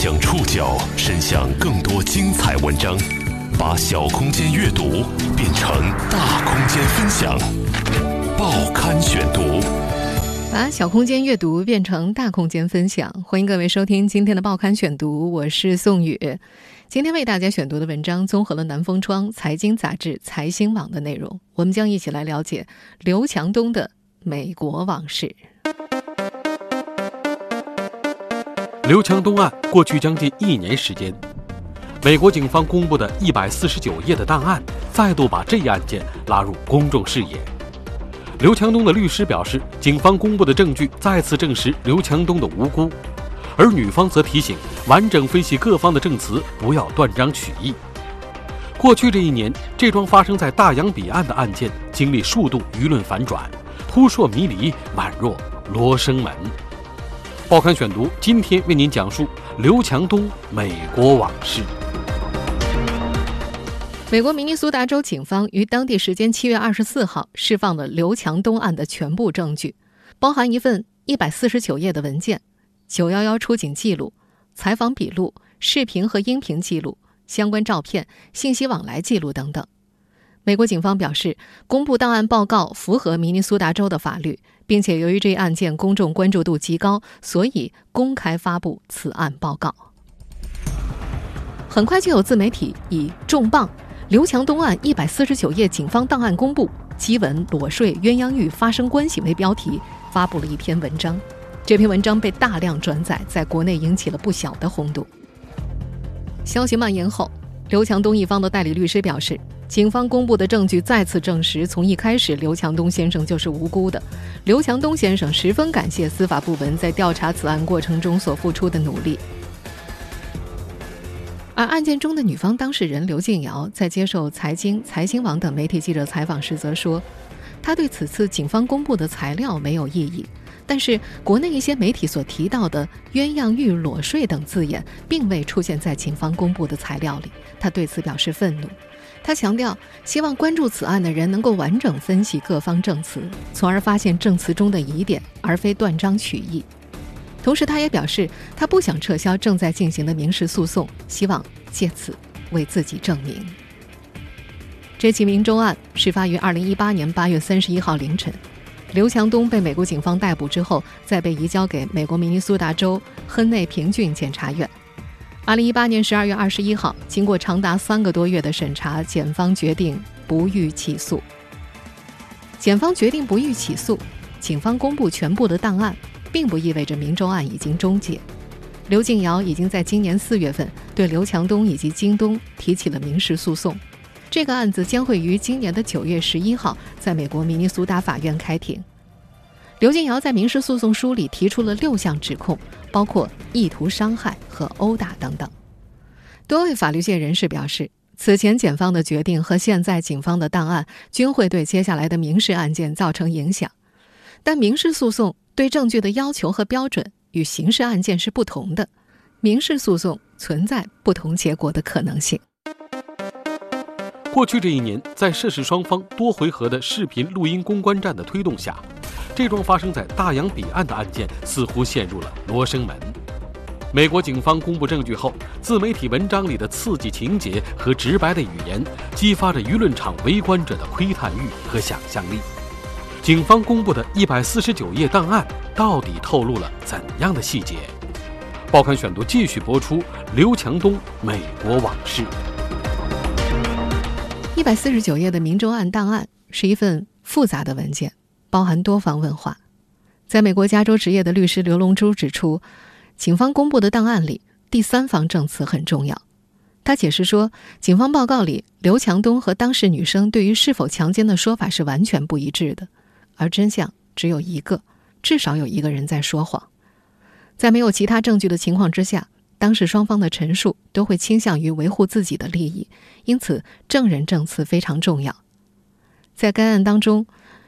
将触角伸向更多精彩文章，把小空间阅读变成大空间分享。报刊选读，把小空间阅读变成大空间分享。欢迎各位收听今天的报刊选读，我是宋宇。今天为大家选读的文章综合了南风窗、财经杂志、财新网的内容，我们将一起来了解刘强东的美国往事。刘强东案过去将近一年时间，美国警方公布的一百四十九页的档案，再度把这一案件拉入公众视野。刘强东的律师表示，警方公布的证据再次证实刘强东的无辜，而女方则提醒，完整分析各方的证词，不要断章取义。过去这一年，这桩发生在大洋彼岸的案件经历数度舆论反转，扑朔迷离，宛若罗生门。报刊选读，今天为您讲述刘强东美国往事。美国明尼苏达州警方于当地时间七月二十四号释放了刘强东案的全部证据，包含一份一百四十九页的文件、九幺幺出警记录、采访笔录、视频和音频记录、相关照片、信息往来记录等等。美国警方表示，公布档案报告符合明尼苏达州的法律，并且由于这一案件公众关注度极高，所以公开发布此案报告。很快就有自媒体以“重磅：刘强东案一百四十九页警方档案公布，基文裸睡鸳鸯浴发生关系”为标题，发布了一篇文章。这篇文章被大量转载，在国内引起了不小的轰动。消息蔓延后，刘强东一方的代理律师表示。警方公布的证据再次证实，从一开始刘强东先生就是无辜的。刘强东先生十分感谢司法部门在调查此案过程中所付出的努力。而案件中的女方当事人刘静瑶在接受财经、财新网等媒体记者采访时则说，她对此次警方公布的材料没有异议，但是国内一些媒体所提到的“鸳鸯浴”“裸睡”等字眼并未出现在警方公布的材料里，她对此表示愤怒。他强调，希望关注此案的人能够完整分析各方证词，从而发现证词中的疑点，而非断章取义。同时，他也表示，他不想撤销正在进行的民事诉讼，希望借此为自己证明。这起明州案事发于二零一八年八月三十一号凌晨，刘强东被美国警方逮捕之后，再被移交给美国明尼苏达州亨内平郡检察院。二零一八年十二月二十一号，经过长达三个多月的审查，检方决定不予起诉。检方决定不予起诉，警方公布全部的档案，并不意味着明州案已经终结。刘静瑶已经在今年四月份对刘强东以及京东提起了民事诉讼，这个案子将会于今年的九月十一号在美国明尼苏达法院开庭。刘静瑶在民事诉讼书里提出了六项指控，包括意图伤害和殴打等等。多位法律界人士表示，此前检方的决定和现在警方的档案均会对接下来的民事案件造成影响，但民事诉讼对证据的要求和标准与刑事案件是不同的，民事诉讼存在不同结果的可能性。过去这一年，在涉事双方多回合的视频录音公关战的推动下，这桩发生在大洋彼岸的案件似乎陷入了罗生门。美国警方公布证据后，自媒体文章里的刺激情节和直白的语言，激发着舆论场围观者的窥探欲和想象力。警方公布的一百四十九页档案，到底透露了怎样的细节？报刊选读继续播出刘强东美国往事。一百四十九页的明州案档案是一份复杂的文件，包含多方问话。在美国加州执业的律师刘龙珠指出，警方公布的档案里，第三方证词很重要。他解释说，警方报告里刘强东和当事女生对于是否强奸的说法是完全不一致的，而真相只有一个，至少有一个人在说谎。在没有其他证据的情况之下。当事双方的陈述都会倾向于维护自己的利益，因此证人证词非常重要。在该案当中，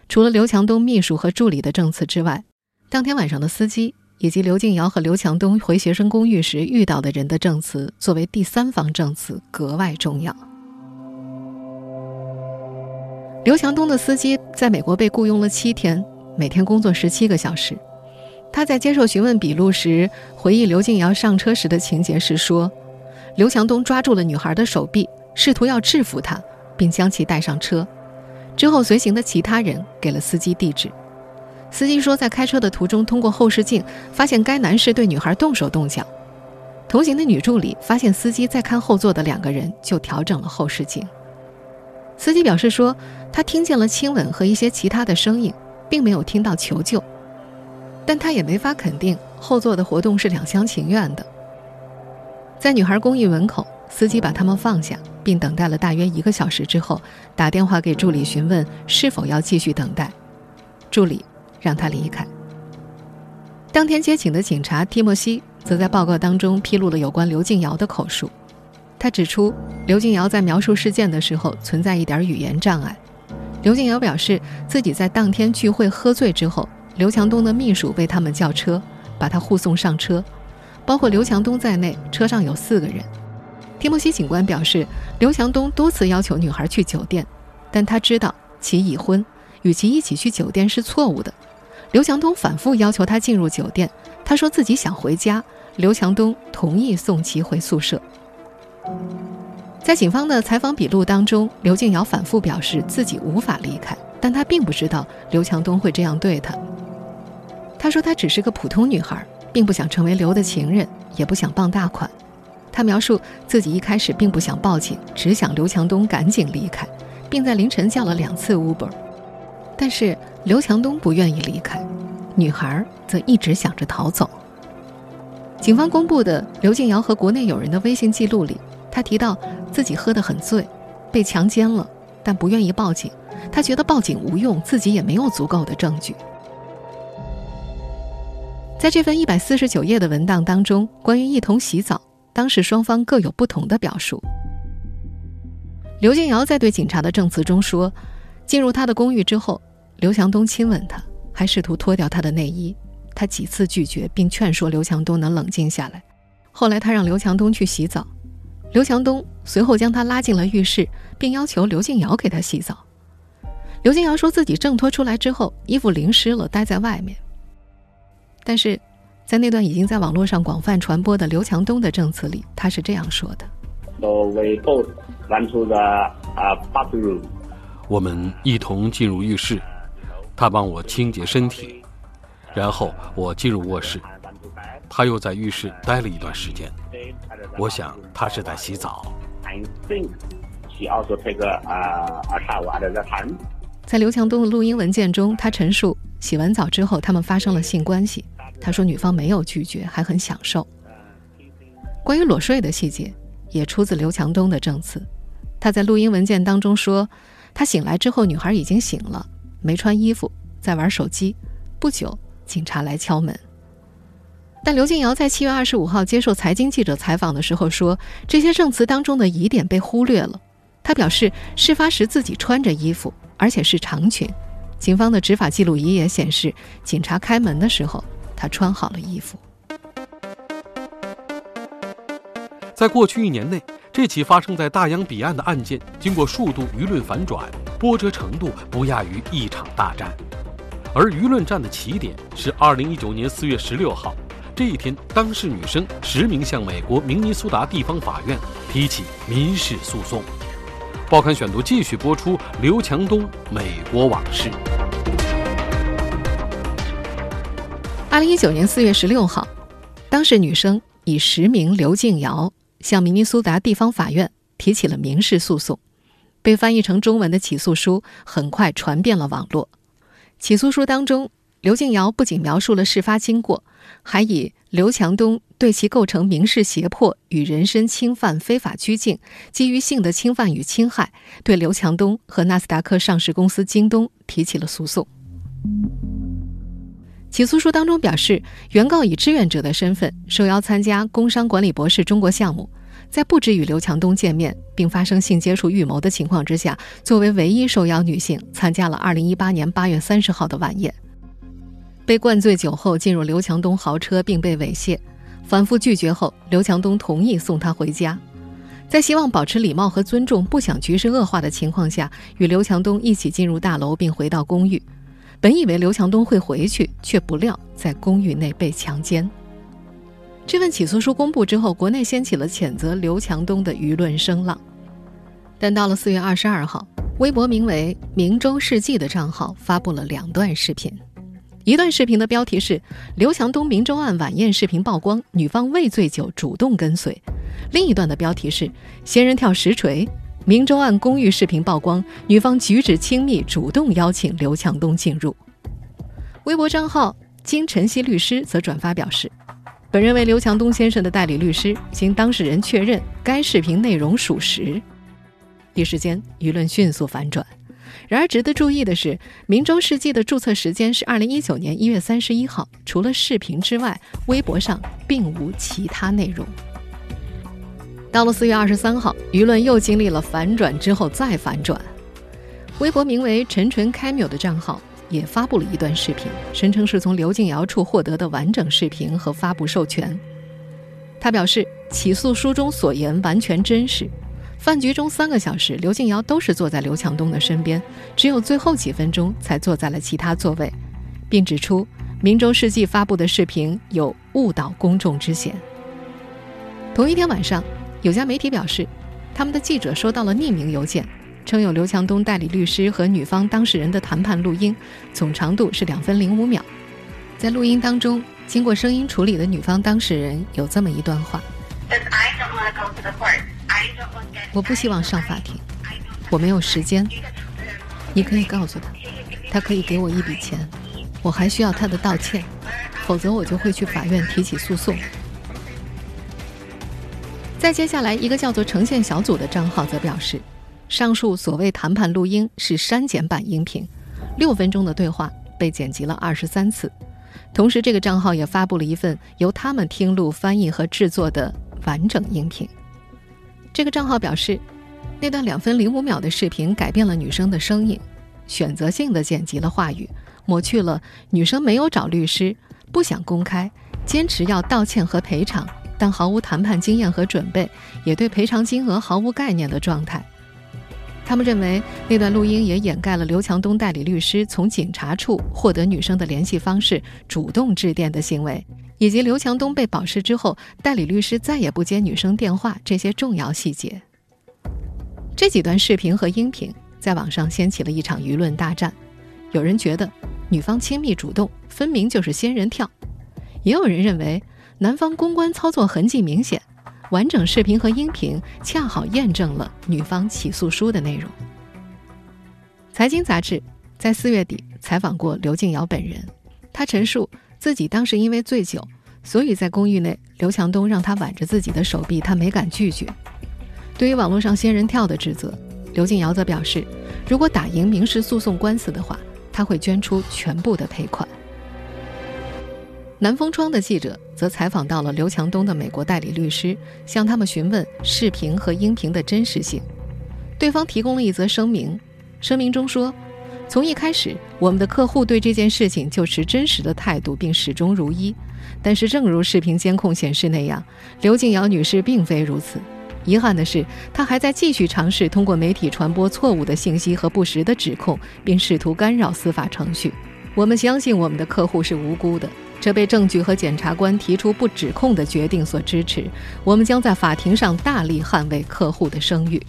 除了刘强东秘书和助理的证词之外，当天晚上的司机以及刘静瑶和刘强东回学生公寓时遇到的人的证词作为第三方证词格外重要。刘强东的司机在美国被雇佣了七天，每天工作十七个小时。他在接受询问笔录时回忆刘静瑶上车时的情节时说：“刘强东抓住了女孩的手臂，试图要制服她，并将其带上车。之后随行的其他人给了司机地址。司机说，在开车的途中，通过后视镜发现该男士对女孩动手动脚。同行的女助理发现司机在看后座的两个人，就调整了后视镜。司机表示说，他听见了亲吻和一些其他的声音，并没有听到求救。”但他也没法肯定后座的活动是两厢情愿的。在女孩公寓门口，司机把他们放下，并等待了大约一个小时之后，打电话给助理询问是否要继续等待。助理让他离开。当天接警的警察蒂莫西则在报告当中披露了有关刘静瑶的口述。他指出，刘静瑶在描述事件的时候存在一点语言障碍。刘静瑶表示自己在当天聚会喝醉之后。刘强东的秘书为他们叫车，把他护送上车，包括刘强东在内，车上有四个人。提莫西警官表示，刘强东多次要求女孩去酒店，但他知道其已婚，与其一起去酒店是错误的。刘强东反复要求他进入酒店，他说自己想回家。刘强东同意送其回宿舍。在警方的采访笔录当中，刘静瑶反复表示自己无法离开，但他并不知道刘强东会这样对他。她说：“她只是个普通女孩，并不想成为刘的情人，也不想傍大款。”她描述自己一开始并不想报警，只想刘强东赶紧离开，并在凌晨叫了两次 Uber。但是刘强东不愿意离开，女孩则一直想着逃走。警方公布的刘静瑶和国内友人的微信记录里，她提到自己喝得很醉，被强奸了，但不愿意报警。她觉得报警无用，自己也没有足够的证据。在这份一百四十九页的文档当中，关于一同洗澡，当时双方各有不同的表述。刘静瑶在对警察的证词中说，进入他的公寓之后，刘强东亲吻她，还试图脱掉她的内衣，他几次拒绝，并劝说刘强东能冷静下来。后来他让刘强东去洗澡，刘强东随后将他拉进了浴室，并要求刘静瑶给他洗澡。刘静瑶说自己挣脱出来之后，衣服淋湿了，待在外面。但是，在那段已经在网络上广泛传播的刘强东的证词里，他是这样说的我们一同进入浴室，他帮我清洁身体，然后我进入卧室，他又在浴室待了一段时间。我想他是在洗澡。在刘强东的录音文件中，他陈述洗完澡之后，他们发生了性关系。他说女方没有拒绝，还很享受。关于裸睡的细节，也出自刘强东的证词。他在录音文件当中说，他醒来之后，女孩已经醒了，没穿衣服，在玩手机。不久，警察来敲门。但刘静瑶在七月二十五号接受财经记者采访的时候说，这些证词当中的疑点被忽略了。他表示，事发时自己穿着衣服。而且是长裙，警方的执法记录仪也显示，警察开门的时候，他穿好了衣服。在过去一年内，这起发生在大洋彼岸的案件，经过数度舆论反转，波折程度不亚于一场大战。而舆论战的起点是二零一九年四月十六号，这一天，当事女生实名向美国明尼苏达地方法院提起民事诉讼。报刊选读继续播出刘强东美国往事。二零一九年四月十六号，当事女生以实名刘静瑶向明尼苏达地方法院提起了民事诉讼，被翻译成中文的起诉书很快传遍了网络。起诉书当中，刘静瑶不仅描述了事发经过，还以刘强东。对其构成民事胁迫与人身侵犯、非法拘禁，基于性的侵犯与侵害，对刘强东和纳斯达克上市公司京东提起了诉讼。起诉书当中表示，原告以志愿者的身份受邀参加工商管理博士中国项目，在不知与刘强东见面并发生性接触预谋的情况之下，作为唯一受邀女性参加了2018年8月30号的晚宴。被灌醉酒后进入刘强东豪车并被猥亵。反复拒绝后，刘强东同意送她回家。在希望保持礼貌和尊重、不想局势恶化的情况下，与刘强东一起进入大楼并回到公寓。本以为刘强东会回去，却不料在公寓内被强奸。这份起诉书公布之后，国内掀起了谴责刘强东的舆论声浪。但到了四月二十二号，微博名为“明州世纪”的账号发布了两段视频。一段视频的标题是“刘强东明州案晚宴视频曝光，女方未醉酒主动跟随”，另一段的标题是“仙人跳实锤，明州案公寓视频曝光，女方举止亲密，主动邀请刘强东进入”。微博账号“金晨曦律师”则转发表示。本人为刘强东先生的代理律师，经当事人确认，该视频内容属实。一时间，舆论迅速反转。然而，值得注意的是，明州世纪的注册时间是二零一九年一月三十一号。除了视频之外，微博上并无其他内容。到了四月二十三号，舆论又经历了反转之后再反转。微博名为“陈纯开缪”的账号。也发布了一段视频，声称是从刘静瑶处获得的完整视频和发布授权。他表示，起诉书中所言完全真实。饭局中三个小时，刘静瑶都是坐在刘强东的身边，只有最后几分钟才坐在了其他座位，并指出《明州世纪》发布的视频有误导公众之嫌。同一天晚上，有家媒体表示，他们的记者收到了匿名邮件。称有刘强东代理律师和女方当事人的谈判录音，总长度是两分零五秒。在录音当中，经过声音处理的女方当事人有这么一段话 i don't wanna go to the park：“ 我不希望上法庭，我没有时间。你可以告诉他，他可以给我一笔钱，我还需要他的道歉，否则我就会去法院提起诉讼。”再接下来，一个叫做“呈现小组”的账号则表示。上述所谓谈判录音是删减版音频，六分钟的对话被剪辑了二十三次。同时，这个账号也发布了一份由他们听录、翻译和制作的完整音频。这个账号表示，那段两分零五秒的视频改变了女生的声音，选择性的剪辑了话语，抹去了女生没有找律师、不想公开、坚持要道歉和赔偿，但毫无谈判经验和准备，也对赔偿金额毫无概念的状态。他们认为那段录音也掩盖了刘强东代理律师从警察处获得女生的联系方式、主动致电的行为，以及刘强东被保释之后，代理律师再也不接女生电话这些重要细节。这几段视频和音频在网上掀起了一场舆论大战，有人觉得女方亲密主动，分明就是仙人跳；也有人认为男方公关操作痕迹明显。完整视频和音频恰好验证了女方起诉书的内容。财经杂志在四月底采访过刘静瑶本人，她陈述自己当时因为醉酒，所以在公寓内，刘强东让她挽着自己的手臂，她没敢拒绝。对于网络上仙人跳的指责，刘静瑶则表示，如果打赢民事诉讼官司的话，她会捐出全部的赔款。南风窗的记者则采访到了刘强东的美国代理律师，向他们询问视频和音频的真实性。对方提供了一则声明，声明中说：“从一开始，我们的客户对这件事情就持真实的态度，并始终如一。但是，正如视频监控显示那样，刘静瑶女士并非如此。遗憾的是，她还在继续尝试通过媒体传播错误的信息和不实的指控，并试图干扰司法程序。我们相信我们的客户是无辜的。”这被证据和检察官提出不指控的决定所支持。我们将在法庭上大力捍卫客户的声誉。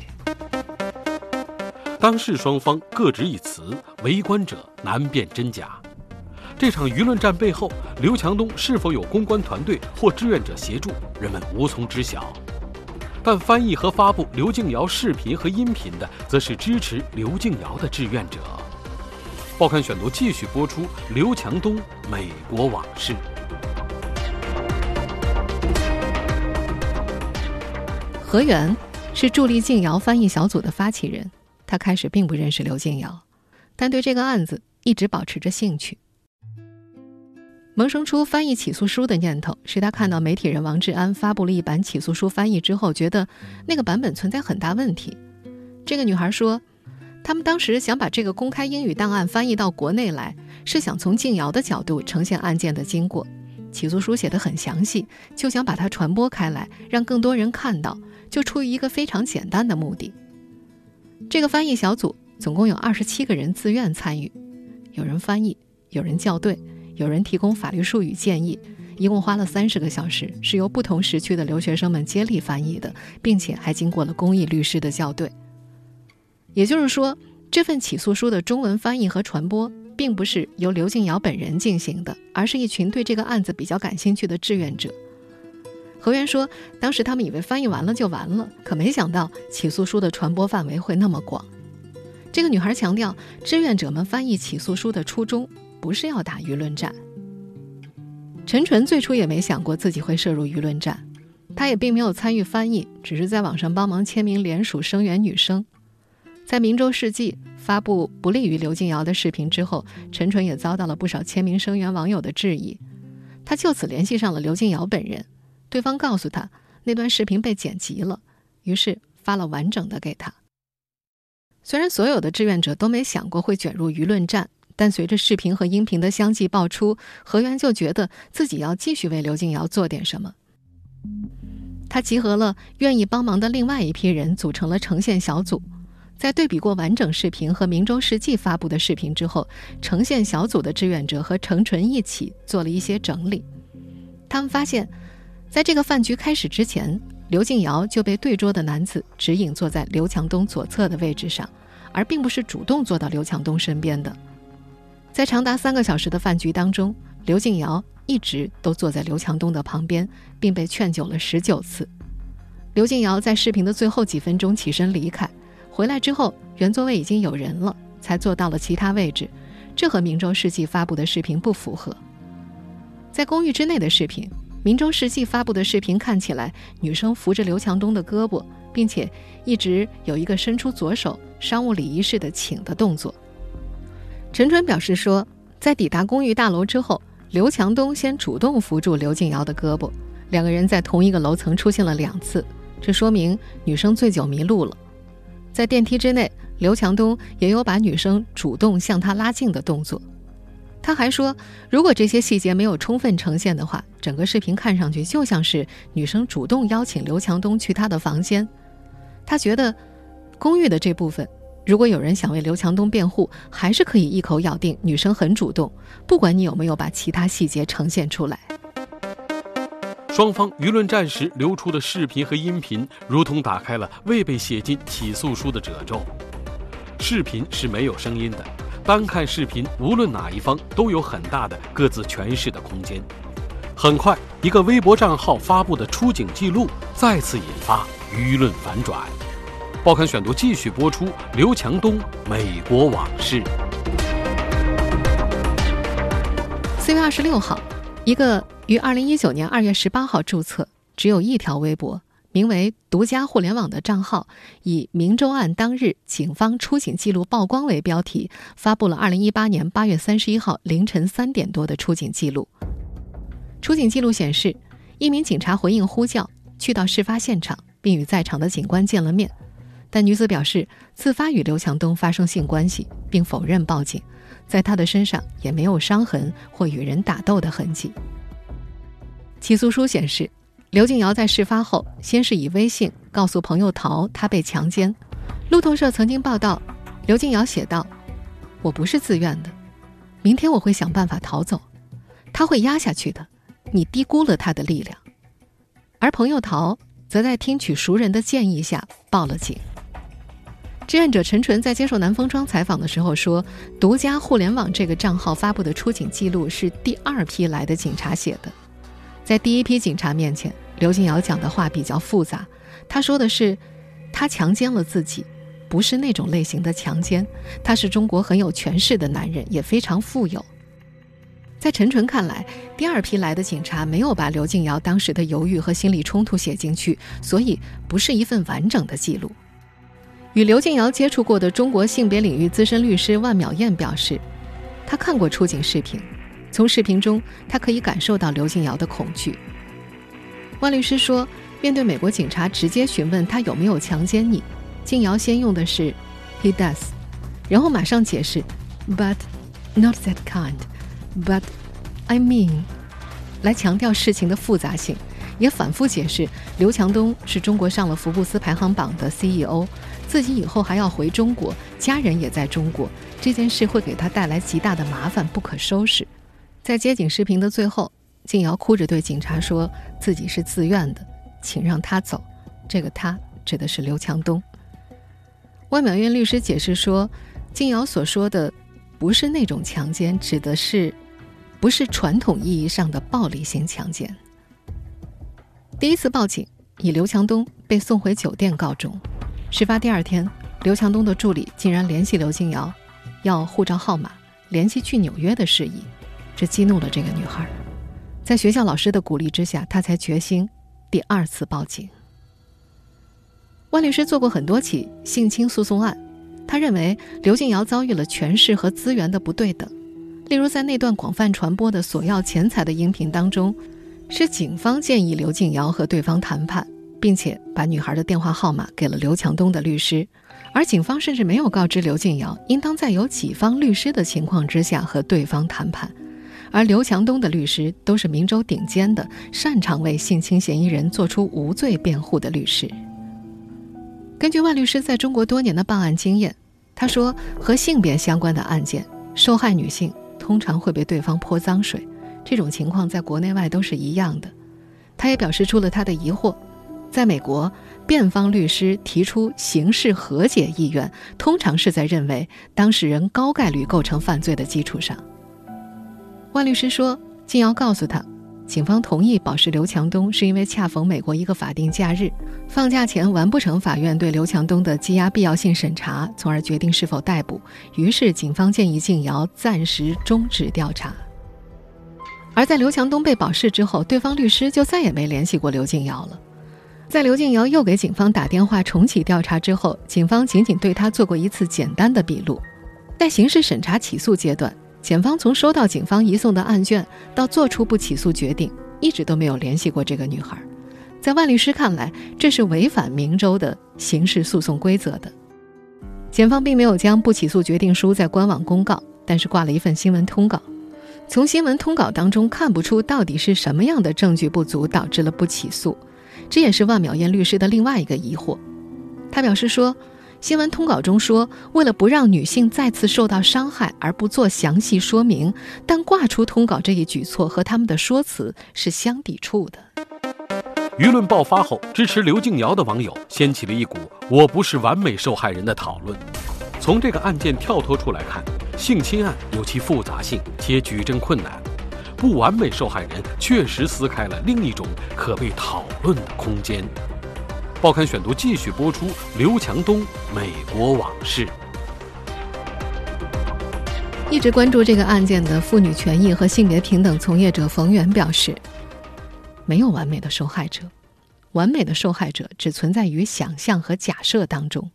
当事双方各执一词，围观者难辨真假。这场舆论战背后，刘强东是否有公关团队或志愿者协助，人们无从知晓。但翻译和发布刘静瑶视频和音频的，则是支持刘静瑶的志愿者。报刊选读继续播出刘强东美国往事。何源是助力静瑶翻译小组的发起人，他开始并不认识刘静瑶，但对这个案子一直保持着兴趣。萌生出翻译起诉书的念头，是他看到媒体人王志安发布了一版起诉书翻译之后，觉得那个版本存在很大问题。这个女孩说。他们当时想把这个公开英语档案翻译到国内来，是想从静瑶的角度呈现案件的经过。起诉书写得很详细，就想把它传播开来，让更多人看到。就出于一个非常简单的目的。这个翻译小组总共有二十七个人自愿参与，有人翻译，有人校对，有人提供法律术语建议，一共花了三十个小时，是由不同时区的留学生们接力翻译的，并且还经过了公益律师的校对。也就是说，这份起诉书的中文翻译和传播，并不是由刘静瑶本人进行的，而是一群对这个案子比较感兴趣的志愿者。何源说，当时他们以为翻译完了就完了，可没想到起诉书的传播范围会那么广。这个女孩强调，志愿者们翻译起诉书的初衷不是要打舆论战。陈纯最初也没想过自己会涉入舆论战，她也并没有参与翻译，只是在网上帮忙签名联署声援女生。在《明州世纪》发布不利于刘静瑶的视频之后，陈纯也遭到了不少签名声援网友的质疑。他就此联系上了刘静瑶本人，对方告诉他那段视频被剪辑了，于是发了完整的给他。虽然所有的志愿者都没想过会卷入舆论战，但随着视频和音频的相继爆出，何源就觉得自己要继续为刘静瑶做点什么。他集合了愿意帮忙的另外一批人，组成了呈现小组。在对比过完整视频和明州世纪发布的视频之后，呈现小组的志愿者和程纯一起做了一些整理。他们发现，在这个饭局开始之前。刘静瑶就被对桌的男子指引坐在刘强东左侧的位置上，而并不是主动坐到刘强东身边的。在长达三个小时的饭局当中，刘静瑶一直都坐在刘强东的旁边，并被劝酒了十九次。刘静瑶在视频的最后几分钟起身离开，回来之后原座位已经有人了，才坐到了其他位置。这和《明州世纪》发布的视频不符合。在公寓之内的视频。《明州世纪》发布的视频看起来，女生扶着刘强东的胳膊，并且一直有一个伸出左手、商务礼仪式的请的动作。陈川表示说，在抵达公寓大楼之后，刘强东先主动扶住刘静瑶的胳膊，两个人在同一个楼层出现了两次，这说明女生醉酒迷路了。在电梯之内，刘强东也有把女生主动向他拉近的动作。他还说，如果这些细节没有充分呈现的话，整个视频看上去就像是女生主动邀请刘强东去他的房间。他觉得，公寓的这部分，如果有人想为刘强东辩护，还是可以一口咬定女生很主动，不管你有没有把其他细节呈现出来。双方舆论战时流出的视频和音频，如同打开了未被写进起诉书的褶皱。视频是没有声音的。单看视频，无论哪一方都有很大的各自诠释的空间。很快，一个微博账号发布的出警记录再次引发舆论反转。报刊选读继续播出刘强东美国往事。四月二十六号，一个于二零一九年二月十八号注册、只有一条微博。名为“独家互联网”的账号，以“明州案当日警方出警记录曝光”为标题，发布了2018年8月31号凌晨三点多的出警记录。出警记录显示，一名警察回应呼叫，去到事发现场，并与在场的警官见了面。但女子表示，自发与刘强东发生性关系，并否认报警，在她的身上也没有伤痕或与人打斗的痕迹。起诉书显示。刘静瑶在事发后，先是以微信告诉朋友陶她被强奸。路透社曾经报道，刘静瑶写道：“我不是自愿的，明天我会想办法逃走，他会压下去的，你低估了他的力量。”而朋友陶则在听取熟人的建议下报了警。志愿者陈纯在接受南风窗采访的时候说：“独家互联网这个账号发布的出警记录是第二批来的警察写的。”在第一批警察面前，刘静瑶讲的话比较复杂。他说的是，他强奸了自己，不是那种类型的强奸。他是中国很有权势的男人，也非常富有。在陈纯看来，第二批来的警察没有把刘静瑶当时的犹豫和心理冲突写进去，所以不是一份完整的记录。与刘静瑶接触过的中国性别领域资深律师万淼燕表示，他看过出警视频。从视频中，他可以感受到刘静瑶的恐惧。万律师说，面对美国警察直接询问他有没有强奸你，静瑶先用的是 “he does”，然后马上解释 “but not that kind”，“but I mean”，来强调事情的复杂性，也反复解释刘强东是中国上了福布斯排行榜的 CEO，自己以后还要回中国，家人也在中国，这件事会给他带来极大的麻烦，不可收拾。在接警视频的最后，静瑶哭着对警察说自己是自愿的，请让他走。这个他指的是刘强东。万淼院律师解释说，静瑶所说的不是那种强奸，指的是不是传统意义上的暴力性强奸。第一次报警以刘强东被送回酒店告终。事发第二天，刘强东的助理竟然联系刘静瑶，要护照号码，联系去纽约的事宜，这激怒了这个女孩。在学校老师的鼓励之下，他才决心第二次报警。万律师做过很多起性侵诉讼案，他认为刘静瑶遭遇了权势和资源的不对等。例如，在那段广泛传播的索要钱财的音频当中。是警方建议刘静瑶和对方谈判，并且把女孩的电话号码给了刘强东的律师，而警方甚至没有告知刘静瑶应当在有己方律师的情况之下和对方谈判，而刘强东的律师都是明州顶尖的、擅长为性侵嫌疑人做出无罪辩护的律师。根据万律师在中国多年的办案经验，他说，和性别相关的案件，受害女性通常会被对方泼脏水。这种情况在国内外都是一样的，他也表示出了他的疑惑。在美国，辩方律师提出刑事和解意愿，通常是在认为当事人高概率构成犯罪的基础上。万律师说，静瑶告诉他，警方同意保释刘强东是因为恰逢美国一个法定假日，放假前完不成法院对刘强东的羁押必要性审查，从而决定是否逮捕。于是，警方建议静瑶暂时终止调查。而在刘强东被保释之后，对方律师就再也没联系过刘静瑶了。在刘静瑶又给警方打电话重启调查之后，警方仅仅对他做过一次简单的笔录。在刑事审查起诉阶段，检方从收到警方移送的案卷到做出不起诉决定，一直都没有联系过这个女孩。在万律师看来，这是违反明州的刑事诉讼规则的。检方并没有将不起诉决定书在官网公告，但是挂了一份新闻通告。从新闻通稿当中看不出到底是什么样的证据不足导致了不起诉，这也是万淼燕律师的另外一个疑惑。他表示说，新闻通稿中说为了不让女性再次受到伤害而不做详细说明，但挂出通稿这一举措和他们的说辞是相抵触的。舆论爆发后，支持刘静瑶的网友掀起了一股“我不是完美受害人”的讨论。从这个案件跳脱出来看。性侵案有其复杂性且举证困难，不完美受害人确实撕开了另一种可被讨论的空间。报刊选读继续播出刘强东美国往事。一直关注这个案件的妇女权益和性别平等从业者冯源表示：“没有完美的受害者，完美的受害者只存在于想象和假设当中。”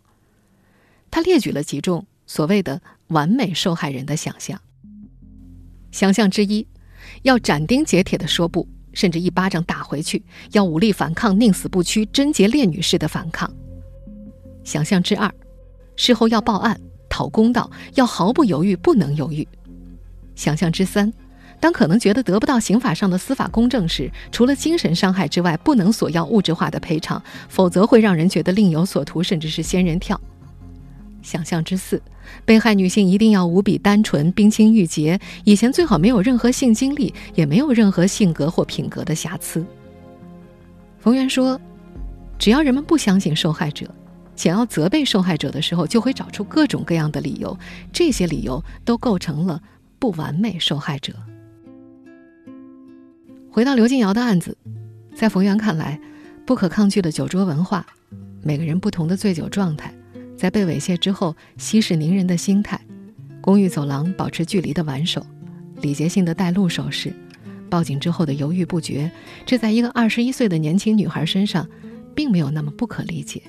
他列举了几种所谓的。完美受害人的想象。想象之一，要斩钉截铁的说不，甚至一巴掌打回去；要武力反抗，宁死不屈，贞洁烈女式的反抗。想象之二，事后要报案讨公道，要毫不犹豫，不能犹豫。想象之三，当可能觉得得不到刑法上的司法公正时，除了精神伤害之外，不能索要物质化的赔偿，否则会让人觉得另有所图，甚至是仙人跳。想象之四，被害女性一定要无比单纯、冰清玉洁，以前最好没有任何性经历，也没有任何性格或品格的瑕疵。冯源说：“只要人们不相信受害者，想要责备受害者的时候，就会找出各种各样的理由，这些理由都构成了不完美受害者。”回到刘静瑶的案子，在冯源看来，不可抗拒的酒桌文化，每个人不同的醉酒状态。在被猥亵之后，息事宁人的心态，公寓走廊保持距离的挽手，礼节性的带路手势，报警之后的犹豫不决，这在一个二十一岁的年轻女孩身上，并没有那么不可理解。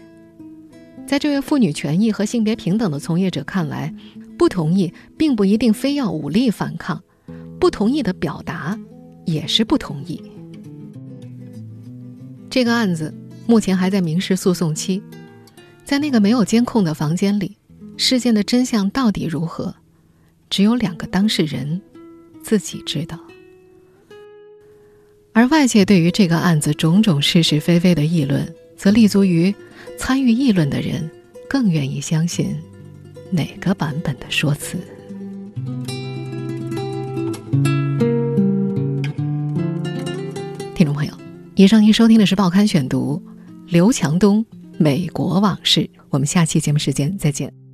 在这位妇女权益和性别平等的从业者看来，不同意并不一定非要武力反抗，不同意的表达也是不同意。这个案子目前还在民事诉讼期。在那个没有监控的房间里，事件的真相到底如何？只有两个当事人自己知道。而外界对于这个案子种种是是非非的议论，则立足于参与议论的人更愿意相信哪个版本的说辞。听众朋友，以上您收听的是《报刊选读》，刘强东《美国往事》。我们下期节目时间再见。